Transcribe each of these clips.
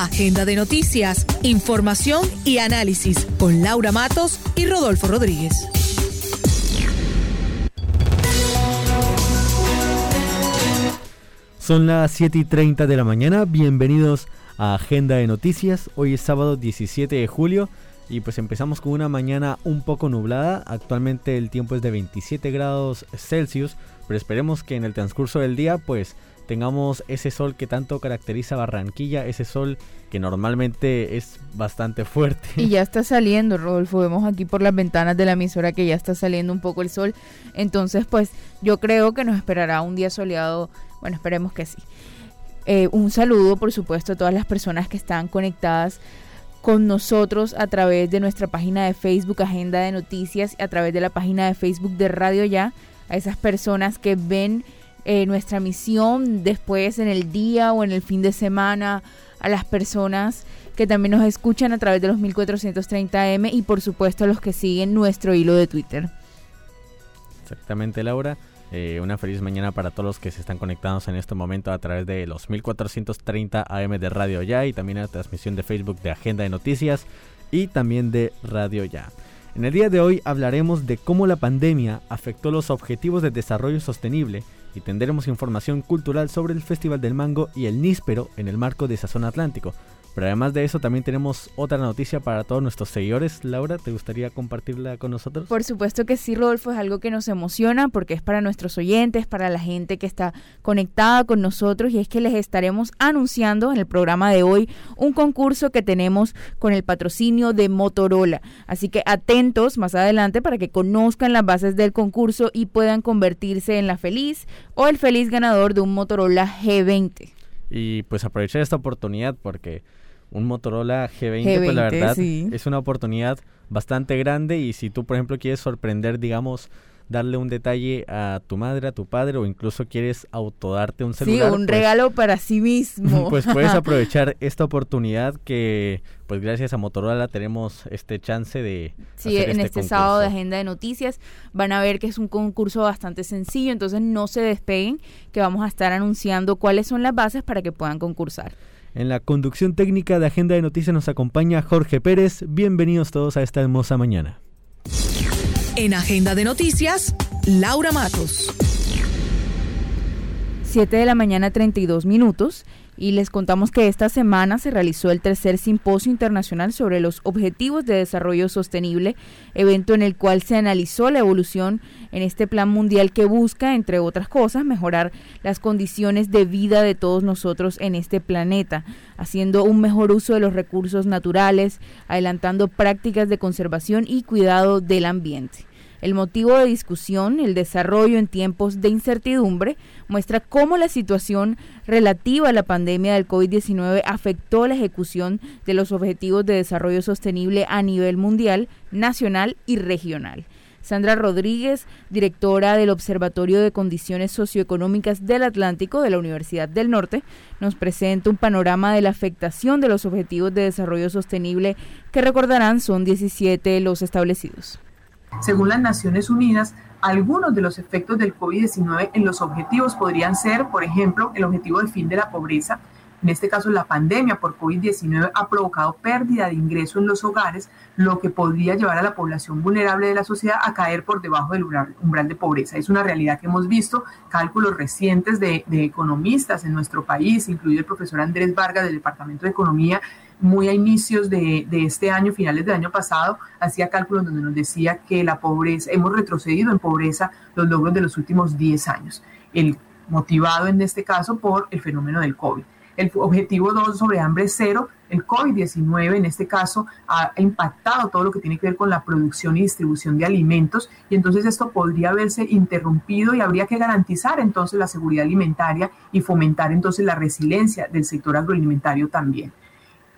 Agenda de noticias, información y análisis con Laura Matos y Rodolfo Rodríguez. Son las 7 y 30 de la mañana, bienvenidos a Agenda de Noticias. Hoy es sábado 17 de julio y pues empezamos con una mañana un poco nublada. Actualmente el tiempo es de 27 grados Celsius, pero esperemos que en el transcurso del día pues tengamos ese sol que tanto caracteriza Barranquilla, ese sol que normalmente es bastante fuerte. Y ya está saliendo, Rodolfo, vemos aquí por las ventanas de la emisora que ya está saliendo un poco el sol. Entonces, pues yo creo que nos esperará un día soleado, bueno, esperemos que sí. Eh, un saludo, por supuesto, a todas las personas que están conectadas con nosotros a través de nuestra página de Facebook Agenda de Noticias, a través de la página de Facebook de Radio Ya, a esas personas que ven eh, nuestra misión después en el día o en el fin de semana a las personas que también nos escuchan a través de los 1430M y por supuesto a los que siguen nuestro hilo de Twitter. Exactamente, Laura. Eh, una feliz mañana para todos los que se están conectados en este momento a través de los 1430 AM de Radio Ya y también a la transmisión de Facebook de Agenda de Noticias y también de Radio Ya. En el día de hoy hablaremos de cómo la pandemia afectó los objetivos de desarrollo sostenible y tendremos información cultural sobre el Festival del Mango y el Níspero en el marco de Sazón Atlántico, pero además de eso también tenemos otra noticia para todos nuestros seguidores. Laura, ¿te gustaría compartirla con nosotros? Por supuesto que sí, Rodolfo, es algo que nos emociona porque es para nuestros oyentes, para la gente que está conectada con nosotros y es que les estaremos anunciando en el programa de hoy un concurso que tenemos con el patrocinio de Motorola. Así que atentos más adelante para que conozcan las bases del concurso y puedan convertirse en la feliz o el feliz ganador de un Motorola G20. Y pues aprovechar esta oportunidad porque un Motorola G20, pues la verdad es una oportunidad bastante grande y si tú por ejemplo quieres sorprender, digamos, darle un detalle a tu madre, a tu padre o incluso quieres autodarte un celular. Sí, un pues regalo para sí mismo. Pues puedes aprovechar esta oportunidad que pues gracias a Motorola tenemos este chance de... Sí, en este, este sábado de Agenda de Noticias van a ver que es un concurso bastante sencillo, entonces no se despeguen que vamos a estar anunciando cuáles son las bases para que puedan concursar. En la conducción técnica de Agenda de Noticias nos acompaña Jorge Pérez. Bienvenidos todos a esta hermosa mañana. En Agenda de Noticias, Laura Matos. 7 de la mañana 32 minutos y les contamos que esta semana se realizó el tercer simposio internacional sobre los objetivos de desarrollo sostenible, evento en el cual se analizó la evolución en este plan mundial que busca, entre otras cosas, mejorar las condiciones de vida de todos nosotros en este planeta, haciendo un mejor uso de los recursos naturales, adelantando prácticas de conservación y cuidado del ambiente. El motivo de discusión, el desarrollo en tiempos de incertidumbre, muestra cómo la situación relativa a la pandemia del COVID-19 afectó la ejecución de los objetivos de desarrollo sostenible a nivel mundial, nacional y regional. Sandra Rodríguez, directora del Observatorio de Condiciones Socioeconómicas del Atlántico de la Universidad del Norte, nos presenta un panorama de la afectación de los objetivos de desarrollo sostenible que recordarán son 17 los establecidos. Según las Naciones Unidas, algunos de los efectos del COVID-19 en los objetivos podrían ser, por ejemplo, el objetivo del fin de la pobreza. En este caso, la pandemia por COVID-19 ha provocado pérdida de ingreso en los hogares, lo que podría llevar a la población vulnerable de la sociedad a caer por debajo del umbral de pobreza. Es una realidad que hemos visto, cálculos recientes de, de economistas en nuestro país, incluido el profesor Andrés Vargas del Departamento de Economía, muy a inicios de, este año, finales del año pasado, hacía cálculos donde nos decía que la pobreza, hemos retrocedido en pobreza los logros de los últimos 10 años, el motivado en este caso por el fenómeno del COVID. El objetivo 2 sobre hambre cero, el COVID-19 en este caso ha impactado todo lo que tiene que ver con la producción y distribución de alimentos y entonces esto podría verse interrumpido y habría que garantizar entonces la seguridad alimentaria y fomentar entonces la resiliencia del sector agroalimentario también.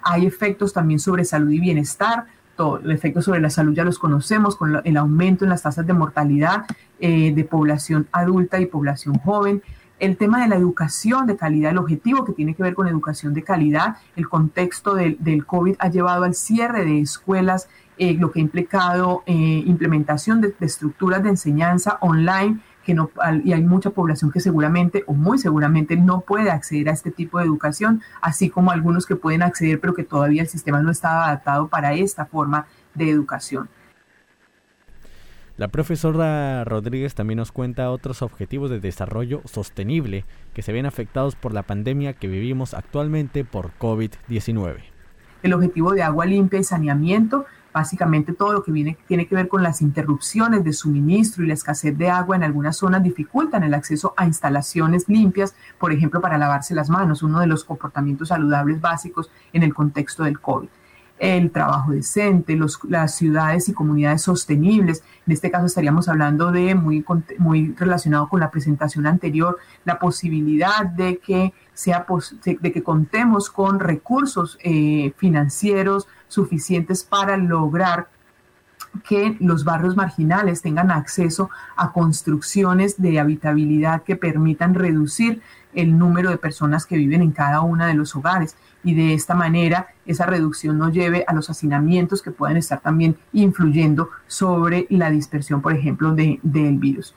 Hay efectos también sobre salud y bienestar, todo. El efecto sobre la salud ya los conocemos, con el aumento en las tasas de mortalidad eh, de población adulta y población joven. El tema de la educación de calidad, el objetivo que tiene que ver con educación de calidad, el contexto del, COVID ha llevado al cierre de escuelas, eh, lo que ha implicado eh, implementación de estructuras de enseñanza online que no, y hay mucha población que seguramente o muy seguramente no puede acceder a este tipo de educación, así como algunos que pueden acceder pero que todavía el sistema no estaba adaptado para esta forma de educación. La profesora Rodríguez también nos cuenta otros objetivos de desarrollo sostenible que se ven afectados por la pandemia que vivimos actualmente por COVID-19. El objetivo de agua limpia y saneamiento Básicamente todo lo que viene, tiene que ver con las interrupciones de suministro y la escasez de agua en algunas zonas dificultan el acceso a instalaciones limpias, por ejemplo, para lavarse las manos, uno de los comportamientos saludables básicos en el contexto del COVID el trabajo decente, los, las ciudades y comunidades sostenibles. En este caso estaríamos hablando de, muy, muy relacionado con la presentación anterior, la posibilidad de que, sea, de que contemos con recursos eh, financieros suficientes para lograr que los barrios marginales tengan acceso a construcciones de habitabilidad que permitan reducir el número de personas que viven en cada uno de los hogares y de esta manera esa reducción no lleve a los hacinamientos que pueden estar también influyendo sobre la dispersión, por ejemplo, de, del virus.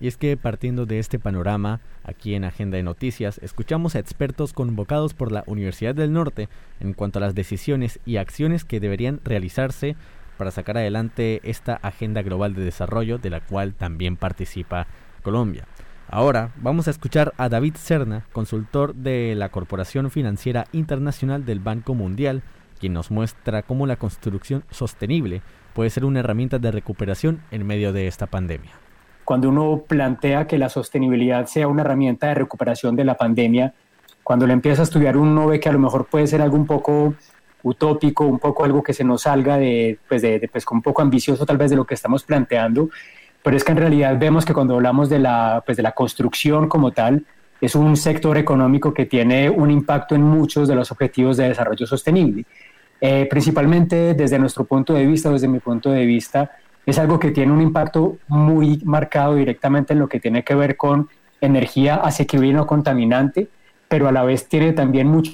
Y es que partiendo de este panorama, aquí en Agenda de Noticias, escuchamos a expertos convocados por la Universidad del Norte en cuanto a las decisiones y acciones que deberían realizarse para sacar adelante esta Agenda Global de Desarrollo de la cual también participa Colombia. Ahora vamos a escuchar a David Cerna, consultor de la Corporación Financiera Internacional del Banco Mundial, quien nos muestra cómo la construcción sostenible puede ser una herramienta de recuperación en medio de esta pandemia. Cuando uno plantea que la sostenibilidad sea una herramienta de recuperación de la pandemia, cuando le empieza a estudiar uno ve que a lo mejor puede ser algo un poco utópico, un poco algo que se nos salga de, pues, de, pues un poco ambicioso tal vez de lo que estamos planteando, pero es que en realidad vemos que cuando hablamos de la, pues de la construcción como tal, es un sector económico que tiene un impacto en muchos de los objetivos de desarrollo sostenible. Eh, principalmente desde nuestro punto de vista, desde mi punto de vista, es algo que tiene un impacto muy marcado directamente en lo que tiene que ver con energía asequible y no contaminante, pero a la vez tiene también mucho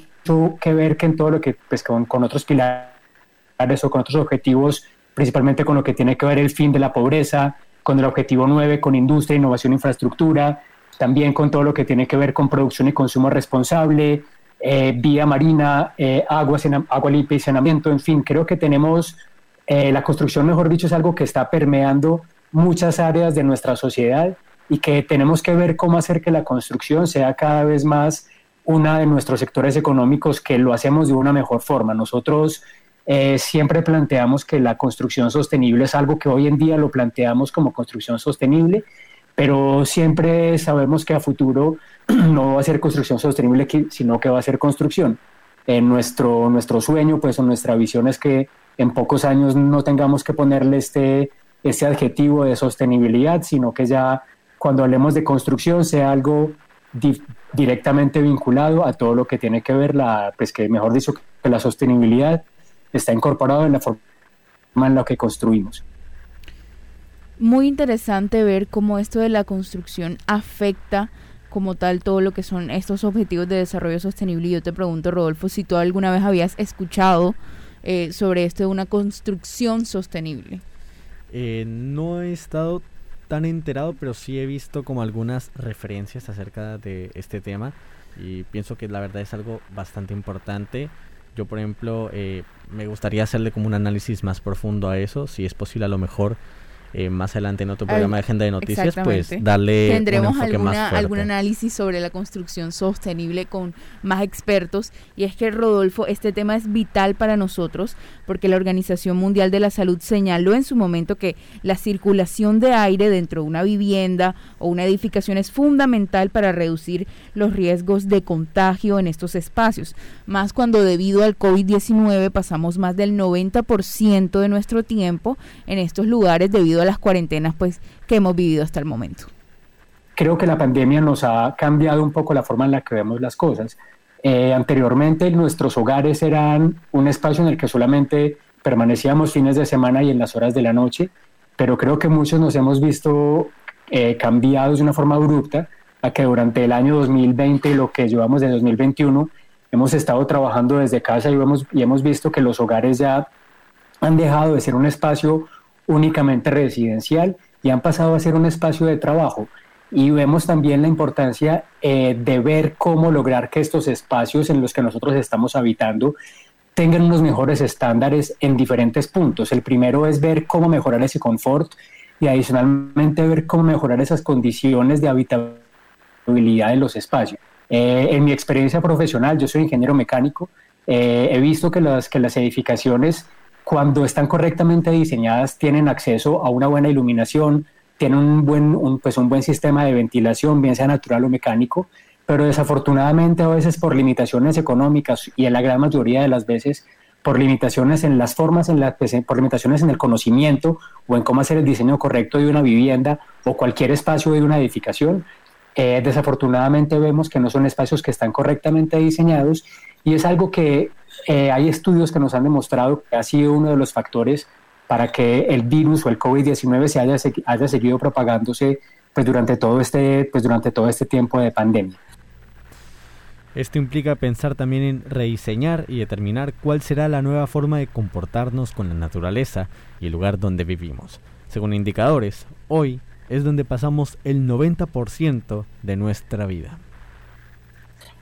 que ver que en todo lo que, pues, con, con otros pilares o con otros objetivos, principalmente con lo que tiene que ver el fin de la pobreza, con el objetivo 9, con industria, innovación infraestructura, también con todo lo que tiene que ver con producción y consumo responsable, eh, vía marina, eh, agua, agua limpia y saneamiento, en fin, creo que tenemos eh, la construcción, mejor dicho, es algo que está permeando muchas áreas de nuestra sociedad y que tenemos que ver cómo hacer que la construcción sea cada vez más una de nuestros sectores económicos que lo hacemos de una mejor forma. Nosotros eh, siempre planteamos que la construcción sostenible es algo que hoy en día lo planteamos como construcción sostenible, pero siempre sabemos que a futuro no va a ser construcción sostenible, sino que va a ser construcción. En nuestro, nuestro sueño, pues, o nuestra visión es que en pocos años no tengamos que ponerle este, este adjetivo de sostenibilidad, sino que ya cuando hablemos de construcción sea algo directamente vinculado a todo lo que tiene que ver la, pues que mejor dicho, que la sostenibilidad está incorporado en la forma en la que construimos. Muy interesante ver cómo esto de la construcción afecta como tal todo lo que son estos objetivos de desarrollo sostenible. Y yo te pregunto, Rodolfo, si tú alguna vez habías escuchado eh, sobre esto de una construcción sostenible? Eh, no he estado tan enterado, pero sí he visto como algunas referencias acerca de este tema y pienso que la verdad es algo bastante importante. Yo, por ejemplo, eh, me gustaría hacerle como un análisis más profundo a eso, si es posible a lo mejor eh, más adelante en otro programa de agenda de noticias, pues darle tendremos un alguna, algún análisis sobre la construcción sostenible con más expertos. Y es que Rodolfo, este tema es vital para nosotros porque la Organización Mundial de la Salud señaló en su momento que la circulación de aire dentro de una vivienda o una edificación es fundamental para reducir los riesgos de contagio en estos espacios, más cuando debido al COVID-19 pasamos más del 90% de nuestro tiempo en estos lugares debido a las cuarentenas pues que hemos vivido hasta el momento? Creo que la pandemia nos ha cambiado un poco la forma en la que vemos las cosas. Eh, anteriormente nuestros hogares eran un espacio en el que solamente permanecíamos fines de semana y en las horas de la noche, pero creo que muchos nos hemos visto eh, cambiados de una forma abrupta a que durante el año 2020 y lo que llevamos de 2021 hemos estado trabajando desde casa y hemos, y hemos visto que los hogares ya han dejado de ser un espacio únicamente residencial y han pasado a ser un espacio de trabajo. Y vemos también la importancia eh, de ver cómo lograr que estos espacios en los que nosotros estamos habitando tengan unos mejores estándares en diferentes puntos. El primero es ver cómo mejorar ese confort y adicionalmente ver cómo mejorar esas condiciones de habitabilidad en los espacios. Eh, en mi experiencia profesional, yo soy ingeniero mecánico, eh, he visto que las, que las edificaciones, cuando están correctamente diseñadas, tienen acceso a una buena iluminación, tienen un buen, pues un buen sistema de ventilación, bien sea natural o mecánico, pero desafortunadamente a veces por limitaciones económicas y en la gran mayoría de las veces por limitaciones en las formas, en la, por limitaciones en el conocimiento o en cómo hacer el diseño correcto de una vivienda o cualquier espacio de una edificación, eh, desafortunadamente vemos que no son espacios que están correctamente diseñados y es algo que eh, hay estudios que nos han demostrado que ha sido uno de los factores para que el virus o el COVID-19 se haya, haya seguido propagándose pues, durante, todo este, pues, durante todo este tiempo de pandemia. Esto implica pensar también en rediseñar y determinar cuál será la nueva forma de comportarnos con la naturaleza y el lugar donde vivimos. Según indicadores, hoy es donde pasamos el 90% de nuestra vida.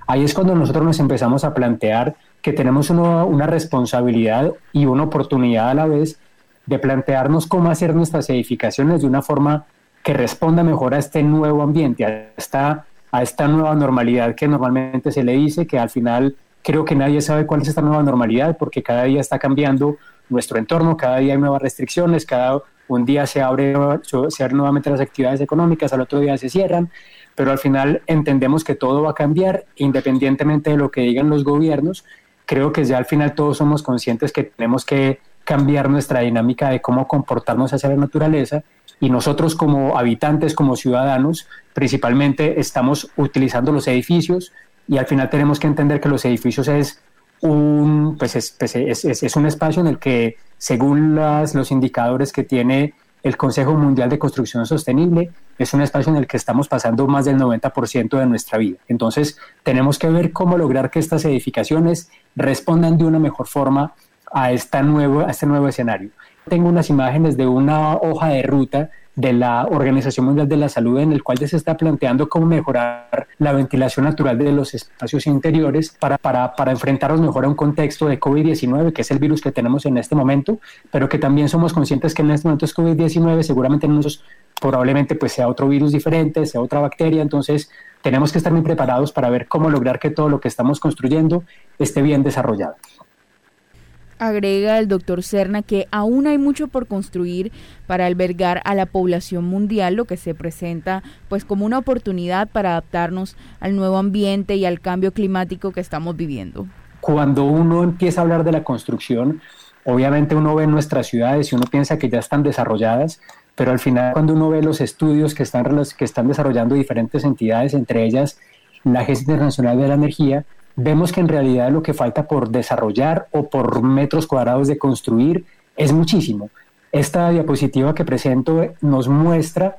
Ahí es cuando nosotros nos empezamos a plantear que tenemos una, una responsabilidad y una oportunidad a la vez de plantearnos cómo hacer nuestras edificaciones de una forma que responda mejor a este nuevo ambiente, a esta a esta nueva normalidad que normalmente se le dice, que al final creo que nadie sabe cuál es esta nueva normalidad porque cada día está cambiando nuestro entorno, cada día hay nuevas restricciones, cada un día se, abre, se abren nuevamente las actividades económicas, al otro día se cierran, pero al final entendemos que todo va a cambiar independientemente de lo que digan los gobiernos. Creo que ya al final todos somos conscientes que tenemos que cambiar nuestra dinámica de cómo comportarnos hacia la naturaleza y nosotros como habitantes, como ciudadanos, principalmente estamos utilizando los edificios y al final tenemos que entender que los edificios es un, pues pues es, es, es, un espacio en el que, según las, los indicadores que tiene el Consejo Mundial de Construcción Sostenible, es un espacio en el que estamos pasando más del 90% de nuestra vida. Entonces, tenemos que ver cómo lograr que estas edificaciones respondan de una mejor forma a, esta nuevo, a este nuevo escenario. Tengo unas imágenes de una hoja de ruta de la Organización Mundial de la Salud en el cual se está planteando cómo mejorar la ventilación natural de los espacios interiores para, para, para enfrentarnos mejor a un contexto de COVID-19, que es el virus que tenemos en este momento, pero que también somos conscientes que en este momento es COVID-19, seguramente nosotros probablemente pues sea otro virus diferente, sea otra bacteria, entonces tenemos que estar muy preparados para ver cómo lograr que todo lo que estamos construyendo esté bien desarrollado. Agrega el doctor Cerna que aún hay mucho por construir para albergar a la población mundial, lo que se presenta pues como una oportunidad para adaptarnos al nuevo ambiente y al cambio climático que estamos viviendo. Cuando uno empieza a hablar de la construcción, obviamente uno ve nuestras ciudades y uno piensa que ya están desarrolladas, pero al final cuando uno ve los estudios que están, que están desarrollando diferentes entidades, entre ellas la Agencia Internacional de la Energía, vemos que en realidad lo que falta por desarrollar o por metros cuadrados de construir es muchísimo. Esta diapositiva que presento nos muestra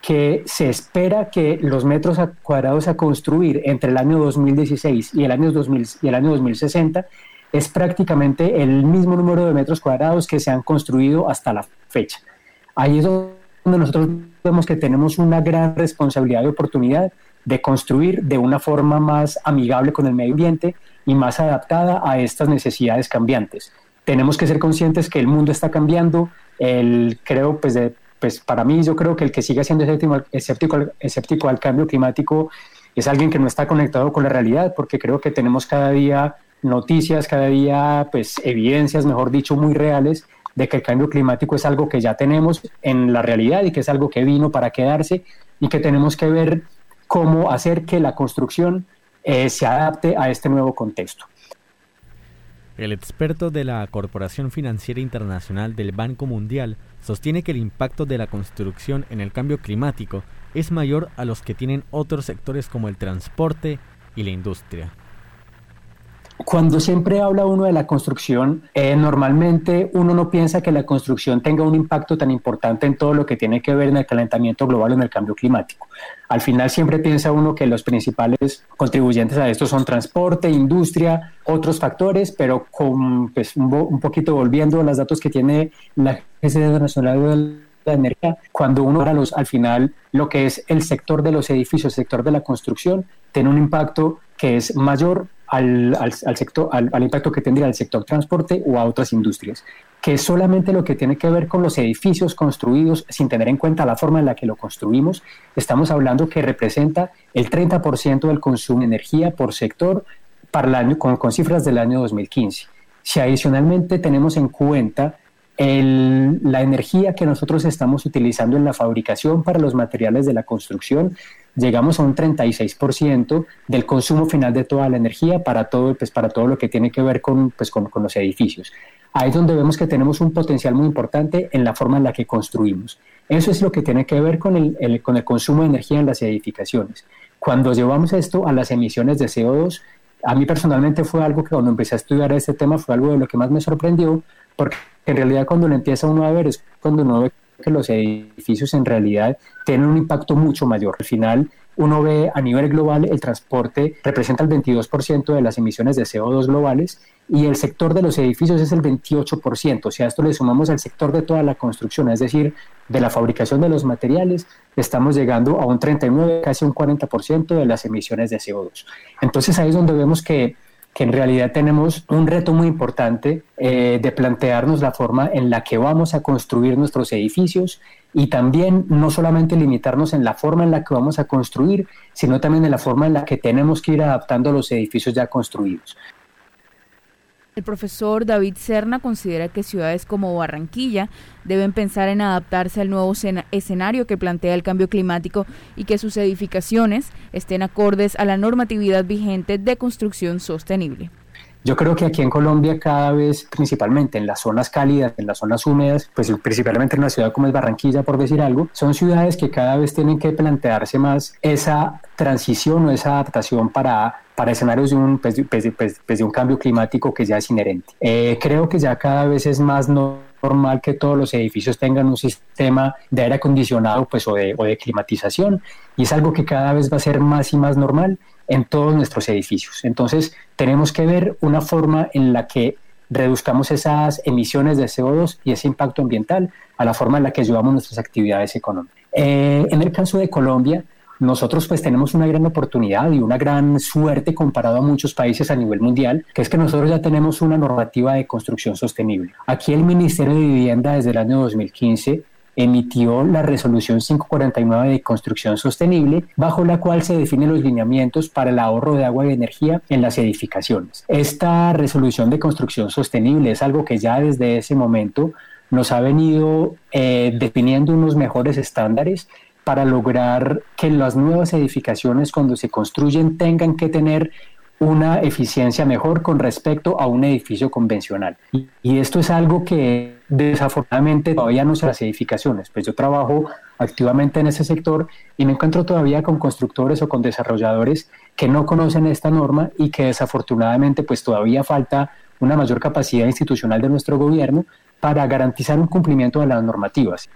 que se espera que los metros cuadrados a construir entre el año 2016 y el año, 2000, y el año 2060 es prácticamente el mismo número de metros cuadrados que se han construido hasta la fecha. Ahí es donde nosotros vemos que tenemos una gran responsabilidad y oportunidad de construir de una forma más amigable con el medio ambiente y más adaptada a estas necesidades cambiantes. Tenemos que ser conscientes que el mundo está cambiando. El, creo, pues, de, pues para mí, yo creo que el que sigue siendo escéptico, escéptico al cambio climático es alguien que no está conectado con la realidad, porque creo que tenemos cada día noticias, cada día, pues, evidencias, mejor dicho, muy reales de que el cambio climático es algo que ya tenemos en la realidad y que es algo que vino para quedarse y que tenemos que ver cómo hacer que la construcción eh, se adapte a este nuevo contexto. El experto de la Corporación Financiera Internacional del Banco Mundial sostiene que el impacto de la construcción en el cambio climático es mayor a los que tienen otros sectores como el transporte y la industria. Cuando siempre habla uno de la construcción, eh, normalmente uno no piensa que la construcción tenga un impacto tan importante en todo lo que tiene que ver en el calentamiento global o en el cambio climático. Al final siempre piensa uno que los principales contribuyentes a esto son transporte, industria, otros factores, pero con pues, un, poquito volviendo a los datos que tiene la Agencia Nacional de la Energía, cuando uno para los, al final lo que es el sector de los edificios, el sector de la construcción, tiene un impacto que es mayor al, al, sector, al, al, impacto que tendría el sector transporte o a otras industrias, que es solamente lo que tiene que ver con los edificios construidos sin tener en cuenta la forma en la que lo construimos. Estamos hablando que representa el 30% del consumo de energía por sector para el con cifras del año 2015. Si adicionalmente tenemos en cuenta el, la energía que nosotros estamos utilizando en la fabricación para los materiales de la construcción, llegamos a un 36% del consumo final de toda la energía para todo, pues, para todo lo que tiene que ver con, pues, con, los edificios. Ahí es donde vemos que tenemos un potencial muy importante en la forma en la que construimos. Eso es lo que tiene que ver con el, con el consumo de energía en las edificaciones. Cuando llevamos esto a las emisiones de CO2, a mí personalmente fue algo que cuando empecé a estudiar este tema fue algo de lo que más me sorprendió, porque en realidad cuando lo empieza uno a ver es cuando uno ve que los edificios en realidad tienen un impacto mucho mayor. Al final, uno ve a nivel global el transporte representa el 22% de las emisiones de CO2 globales y el sector de los edificios es el 28%. O sea, esto le sumamos al sector de toda la construcción, es decir, de la fabricación de los materiales, estamos llegando a un 39, casi un 40% de las emisiones de CO2. Entonces ahí es donde vemos que que en realidad tenemos un reto muy importante eh, de plantearnos la forma en la que vamos a construir nuestros edificios y también no solamente limitarnos en la forma en la que vamos a construir, sino también en la forma en la que tenemos que ir adaptando los edificios ya construidos. El profesor David Serna considera que ciudades como Barranquilla deben pensar en adaptarse al nuevo escenario que plantea el cambio climático y que sus edificaciones estén acordes a la normatividad vigente de construcción sostenible. Yo creo que aquí en Colombia cada vez, principalmente en las zonas cálidas, en las zonas húmedas, pues principalmente en una ciudad como es Barranquilla, por decir algo, son ciudades que cada vez tienen que plantearse más esa transición o esa adaptación para para escenarios de un, pues, pues, pues, de un cambio climático que ya es inherente. Eh, creo que ya cada vez es más normal que todos los edificios tengan un sistema de aire acondicionado pues, o, de, o de climatización y es algo que cada vez va a ser más y más normal en todos nuestros edificios. Entonces, tenemos que ver una forma en la que reduzcamos esas emisiones de CO2 y ese impacto ambiental a la forma en la que llevamos nuestras actividades económicas. Eh, en el caso de Colombia, nosotros pues tenemos una gran oportunidad y una gran suerte comparado a muchos países a nivel mundial, que es que nosotros ya tenemos una normativa de construcción sostenible. Aquí el Ministerio de Vivienda desde el año 2015 emitió la resolución 549 de construcción sostenible, bajo la cual se definen los lineamientos para el ahorro de agua y energía en las edificaciones. Esta resolución de construcción sostenible es algo que ya desde ese momento nos ha venido eh, definiendo unos mejores estándares para lograr que las nuevas edificaciones cuando se construyen tengan que tener una eficiencia mejor con respecto a un edificio convencional. Y esto es algo que desafortunadamente todavía no se las edificaciones. Pues yo trabajo activamente en ese sector y me encuentro todavía con constructores o con desarrolladores que no conocen esta norma y que desafortunadamente pues todavía falta una mayor capacidad institucional de nuestro gobierno para garantizar un cumplimiento de las normativas.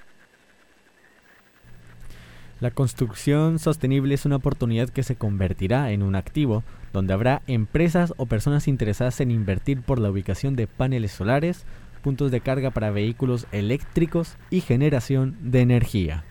La construcción sostenible es una oportunidad que se convertirá en un activo, donde habrá empresas o personas interesadas en invertir por la ubicación de paneles solares, puntos de carga para vehículos eléctricos y generación de energía.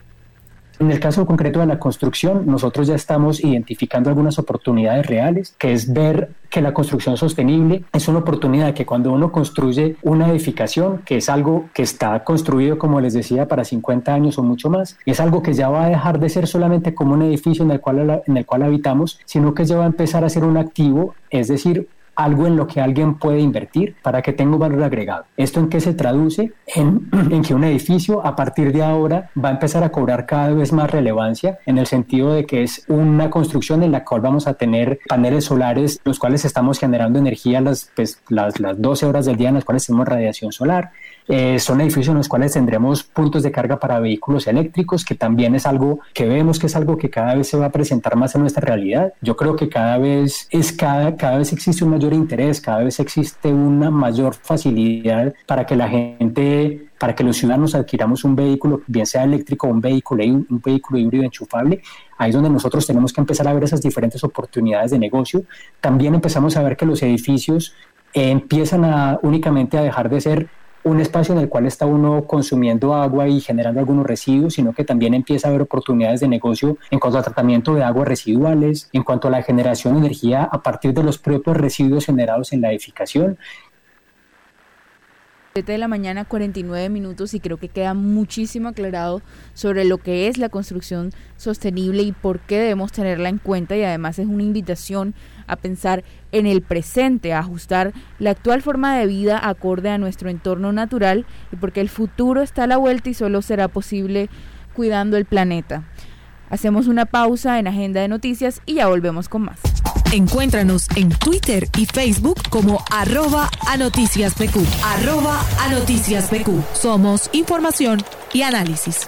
En el caso concreto de la construcción, nosotros ya estamos identificando algunas oportunidades reales, que es ver que la construcción sostenible. Es una oportunidad que cuando uno construye una edificación, que es algo que está construido, como les decía, para 50 años o mucho más, es algo que ya va a dejar de ser solamente como un edificio en el cual, en el cual habitamos, sino que ya va a empezar a ser un activo, es decir, algo en lo que alguien puede invertir para que tenga valor agregado. ¿Esto en qué se traduce? En, en, que un edificio a partir de ahora va a empezar a cobrar cada vez más relevancia en el sentido de que es una construcción en la cual vamos a tener paneles solares, los cuales estamos generando energía las, pues, las, las 12 horas del día en las cuales tenemos radiación solar eh, son edificios en los cuales tendremos puntos de carga para vehículos eléctricos, que también es algo que vemos que es algo que cada vez se va a presentar más en nuestra realidad. Yo creo que cada vez es cada, cada vez existe un mayor interés, cada vez existe una mayor facilidad para que la gente para que los ciudadanos adquiramos un vehículo, bien sea eléctrico o un vehículo, un vehículo híbrido enchufable, ahí es donde nosotros tenemos que empezar a ver esas diferentes oportunidades de negocio. También empezamos a ver que los edificios eh, empiezan a únicamente a dejar de ser un espacio en el cual está uno consumiendo agua y generando algunos residuos, sino que también empieza a haber oportunidades de negocio en cuanto al tratamiento de aguas residuales, en cuanto a la generación de energía a partir de los propios residuos generados en la edificación de la mañana 49 minutos y creo que queda muchísimo aclarado sobre lo que es la construcción sostenible y por qué debemos tenerla en cuenta y además es una invitación a pensar en el presente, a ajustar la actual forma de vida acorde a nuestro entorno natural y porque el futuro está a la vuelta y solo será posible cuidando el planeta. Hacemos una pausa en Agenda de Noticias y ya volvemos con más. Encuéntranos en Twitter y Facebook como arroba a noticias Arroba a noticias Somos información y análisis.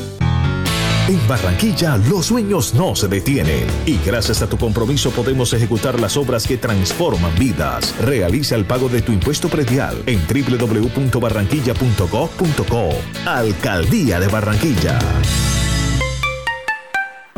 En Barranquilla los sueños no se detienen y gracias a tu compromiso podemos ejecutar las obras que transforman vidas. Realiza el pago de tu impuesto predial en www.barranquilla.gov.co. Alcaldía de Barranquilla.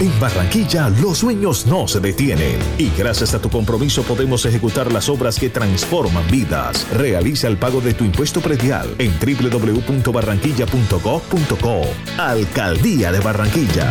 En Barranquilla los sueños no se detienen y gracias a tu compromiso podemos ejecutar las obras que transforman vidas. Realiza el pago de tu impuesto predial en www.barranquilla.gov.co. Alcaldía de Barranquilla.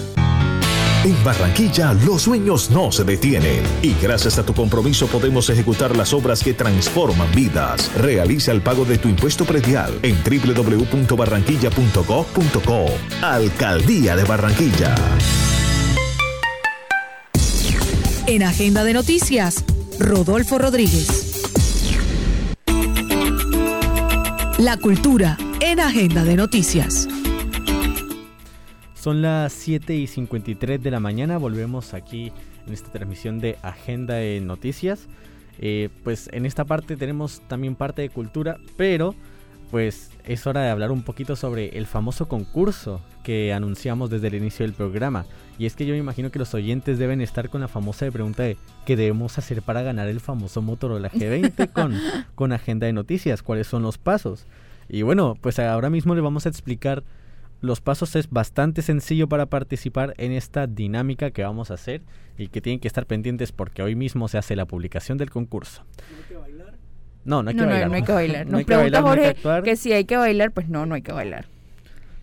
En Barranquilla los sueños no se detienen y gracias a tu compromiso podemos ejecutar las obras que transforman vidas. Realiza el pago de tu impuesto predial en www.barranquilla.gov.co. Alcaldía de Barranquilla. En Agenda de Noticias, Rodolfo Rodríguez. La cultura en Agenda de Noticias. Son las 7 y 53 de la mañana, volvemos aquí en esta transmisión de Agenda de Noticias. Eh, pues en esta parte tenemos también parte de cultura, pero pues es hora de hablar un poquito sobre el famoso concurso que anunciamos desde el inicio del programa. Y es que yo me imagino que los oyentes deben estar con la famosa pregunta de qué debemos hacer para ganar el famoso Motorola G20 con, con Agenda de Noticias, cuáles son los pasos. Y bueno, pues ahora mismo les vamos a explicar los pasos es bastante sencillo para participar en esta dinámica que vamos a hacer y que tienen que estar pendientes porque hoy mismo se hace la publicación del concurso. ¿No hay que bailar? No, no hay que bailar. No, hay que bailar. Nos pregunta Jorge que, si hay que bailar, pues no, no hay que bailar.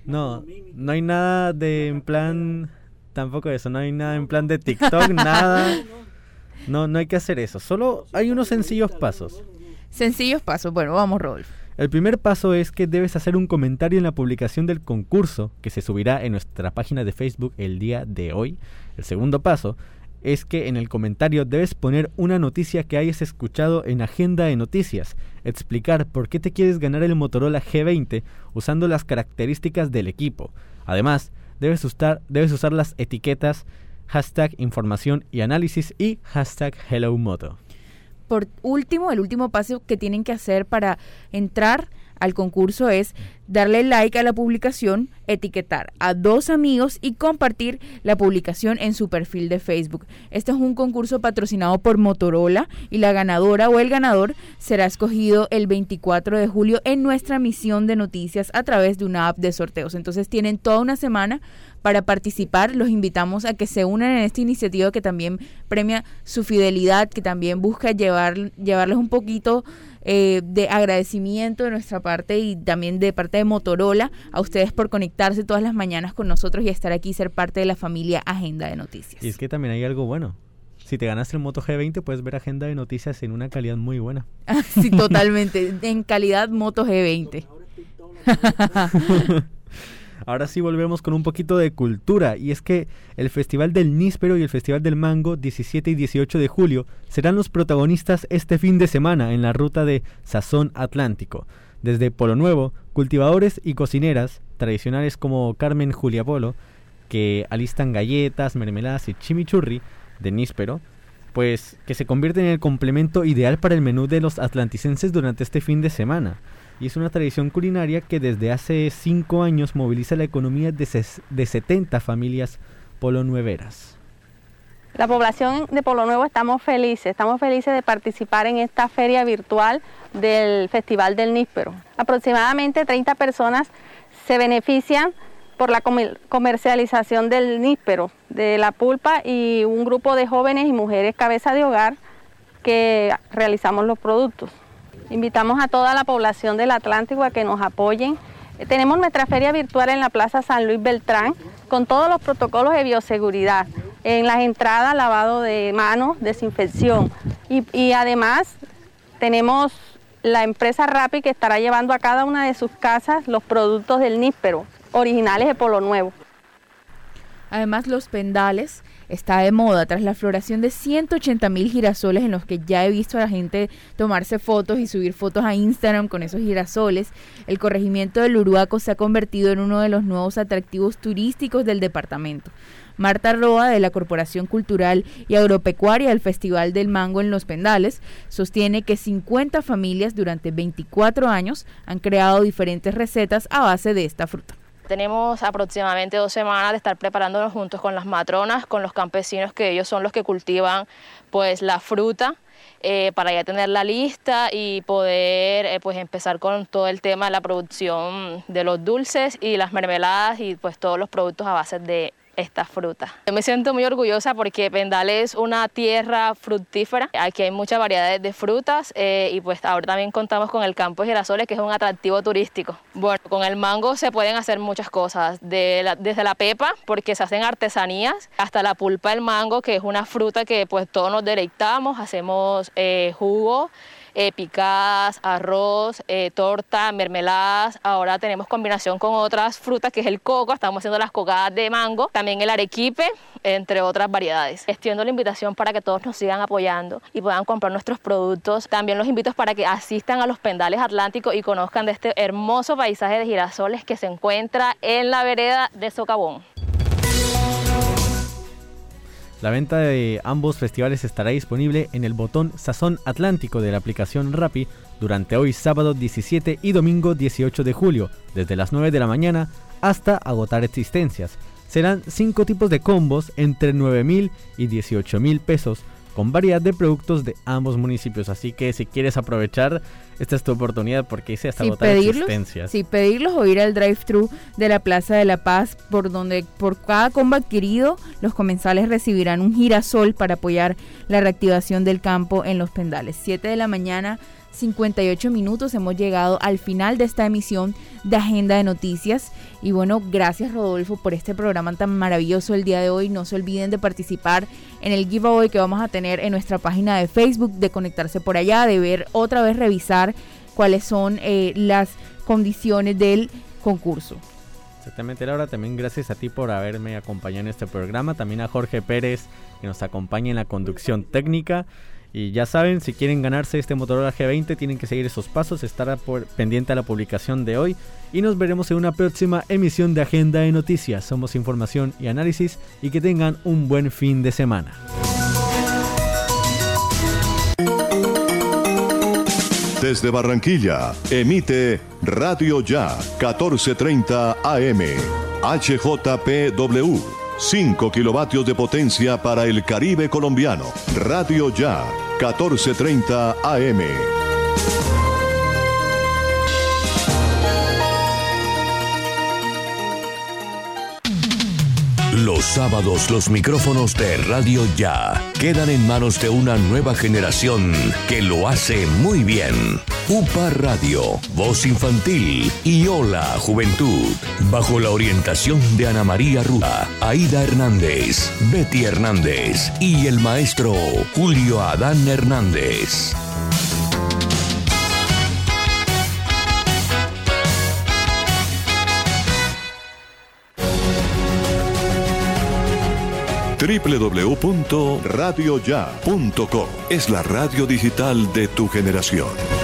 No, no hay nada de en plan, tampoco eso, no hay nada en plan de TikTok, nada. No, no hay que hacer eso. Solo hay unos sencillos pasos. Sencillos pasos. Bueno, vamos, Rodolfo. El primer paso es que debes hacer un comentario en la publicación del concurso que se subirá en nuestra página de Facebook el día de hoy. El segundo paso es que en el comentario debes poner una noticia que hayas escuchado en Agenda de Noticias, explicar por qué te quieres ganar el Motorola G20 usando las características del equipo. Además, debes usar, debes usar las etiquetas hashtag información y análisis y hashtag hello moto. Por último, el último paso que tienen que hacer para entrar al concurso es darle like a la publicación, etiquetar a dos amigos y compartir la publicación en su perfil de Facebook. Este es un concurso patrocinado por Motorola y la ganadora o el ganador será escogido el 24 de julio en nuestra misión de noticias a través de una app de sorteos. Entonces tienen toda una semana para participar. Los invitamos a que se unan en esta iniciativa que también premia su fidelidad, que también busca llevar, llevarles un poquito eh, de agradecimiento de nuestra parte y también de parte de Motorola a ustedes por conectarse todas las mañanas con nosotros y estar aquí y ser parte de la familia Agenda de Noticias. Y es que también hay algo bueno. Si te ganaste el Moto G20, puedes ver Agenda de Noticias en una calidad muy buena. sí, totalmente. en calidad Moto G20. Ahora sí volvemos con un poquito de cultura y es que el Festival del Níspero y el Festival del Mango 17 y 18 de julio serán los protagonistas este fin de semana en la ruta de Sazón Atlántico. Desde Polo Nuevo, cultivadores y cocineras tradicionales como Carmen Julia Polo, que alistan galletas, mermeladas y chimichurri de níspero, pues que se convierten en el complemento ideal para el menú de los atlanticenses durante este fin de semana y es una tradición culinaria que desde hace 5 años moviliza la economía de 70 familias polonueveras. La población de Polo Nuevo estamos felices, estamos felices de participar en esta feria virtual del Festival del Níspero. Aproximadamente 30 personas se benefician por la comercialización del níspero, de la pulpa y un grupo de jóvenes y mujeres cabeza de hogar que realizamos los productos. Invitamos a toda la población del Atlántico a que nos apoyen. Eh, tenemos nuestra feria virtual en la Plaza San Luis Beltrán con todos los protocolos de bioseguridad. En las entradas, lavado de manos, desinfección. Y, además tenemos la empresa Rappi que estará llevando a cada una de sus casas los productos del níspero, originales de Polo Nuevo. Además, los pendales está de moda tras la floración de 180 mil girasoles en los que ya he visto a la gente tomarse fotos y subir fotos a Instagram con esos girasoles. El corregimiento del Uruaco se ha convertido en uno de los nuevos atractivos turísticos del departamento. Marta Roa, de la Corporación Cultural y Agropecuaria del Festival del Mango en Los Pendales, sostiene que 50 familias durante 24 años han creado diferentes recetas a base de esta fruta. Tenemos aproximadamente dos semanas de estar preparándonos juntos con las matronas, con los campesinos que ellos son los que cultivan pues la fruta eh, para ya tener la lista y poder eh, pues empezar con todo el tema de la producción de los dulces y las mermeladas y pues todos los productos a base de esta fruta. Yo me siento muy orgullosa porque Pendal es una tierra fructífera. Aquí hay muchas variedades de frutas eh, y pues ahora también contamos con el campo de girasoles que es un atractivo turístico. Bueno, con el mango se pueden hacer muchas cosas, desde la pepa porque se hacen artesanías hasta la pulpa del mango que es una fruta que pues todos nos deleitamos, hacemos eh, jugo eh, picadas, arroz, eh, torta, mermeladas. Ahora tenemos combinación con otras frutas que es el coco, estamos haciendo las cocadas de mango, también el arequipe, entre otras variedades. Extiendo la invitación para que todos nos sigan apoyando y puedan comprar nuestros productos. También los invito para que asistan a los pendales atlánticos y conozcan de este hermoso paisaje de girasoles que se encuentra en la vereda de Socavón. La venta de ambos festivales estará disponible en el botón Sazón Atlántico de la aplicación Rappi durante hoy sábado 17 y domingo 18 de julio, desde las 9 de la mañana hasta agotar existencias. Serán 5 tipos de combos entre 9 mil y 18 mil pesos con variedad de productos de ambos municipios. Así que si quieres aprovechar, esta es tu oportunidad porque hice hasta agotar existencias. Sí, pedirlos o ir al drive-thru de la Plaza de la Paz, por donde por cada combo adquirido, los comensales recibirán un girasol para apoyar la reactivación del campo en los pendales. 7 de la mañana 58 minutos. Hemos llegado al final de esta emisión de Agenda de Noticias. Y bueno, gracias Rodolfo por este programa tan maravilloso el día de hoy. No se olviden de participar en el giveaway que vamos a tener en nuestra página de Facebook, de conectarse por allá, de ver otra vez, revisar cuáles son eh, las condiciones del concurso. Exactamente, Laura. También gracias a ti por haberme acompañado en este programa. También a Jorge Pérez, que nos acompaña en la conducción técnica. Y ya saben, si quieren ganarse este Motorola G20, tienen que seguir esos pasos, estar por, pendiente a la publicación de hoy. Y nos veremos en una próxima emisión de Agenda de Noticias. Somos información y análisis. Y que tengan un buen fin de semana. Desde Barranquilla, emite Radio Ya 1430 AM, HJPW, 5 kilovatios de potencia para el Caribe colombiano. Radio Ya 1430 AM. Los sábados los micrófonos de Radio Ya quedan en manos de una nueva generación que lo hace muy bien. UPA Radio, Voz Infantil y Hola Juventud, bajo la orientación de Ana María Rúa, Aida Hernández, Betty Hernández y el maestro Julio Adán Hernández. www.radioya.com es la radio digital de tu generación.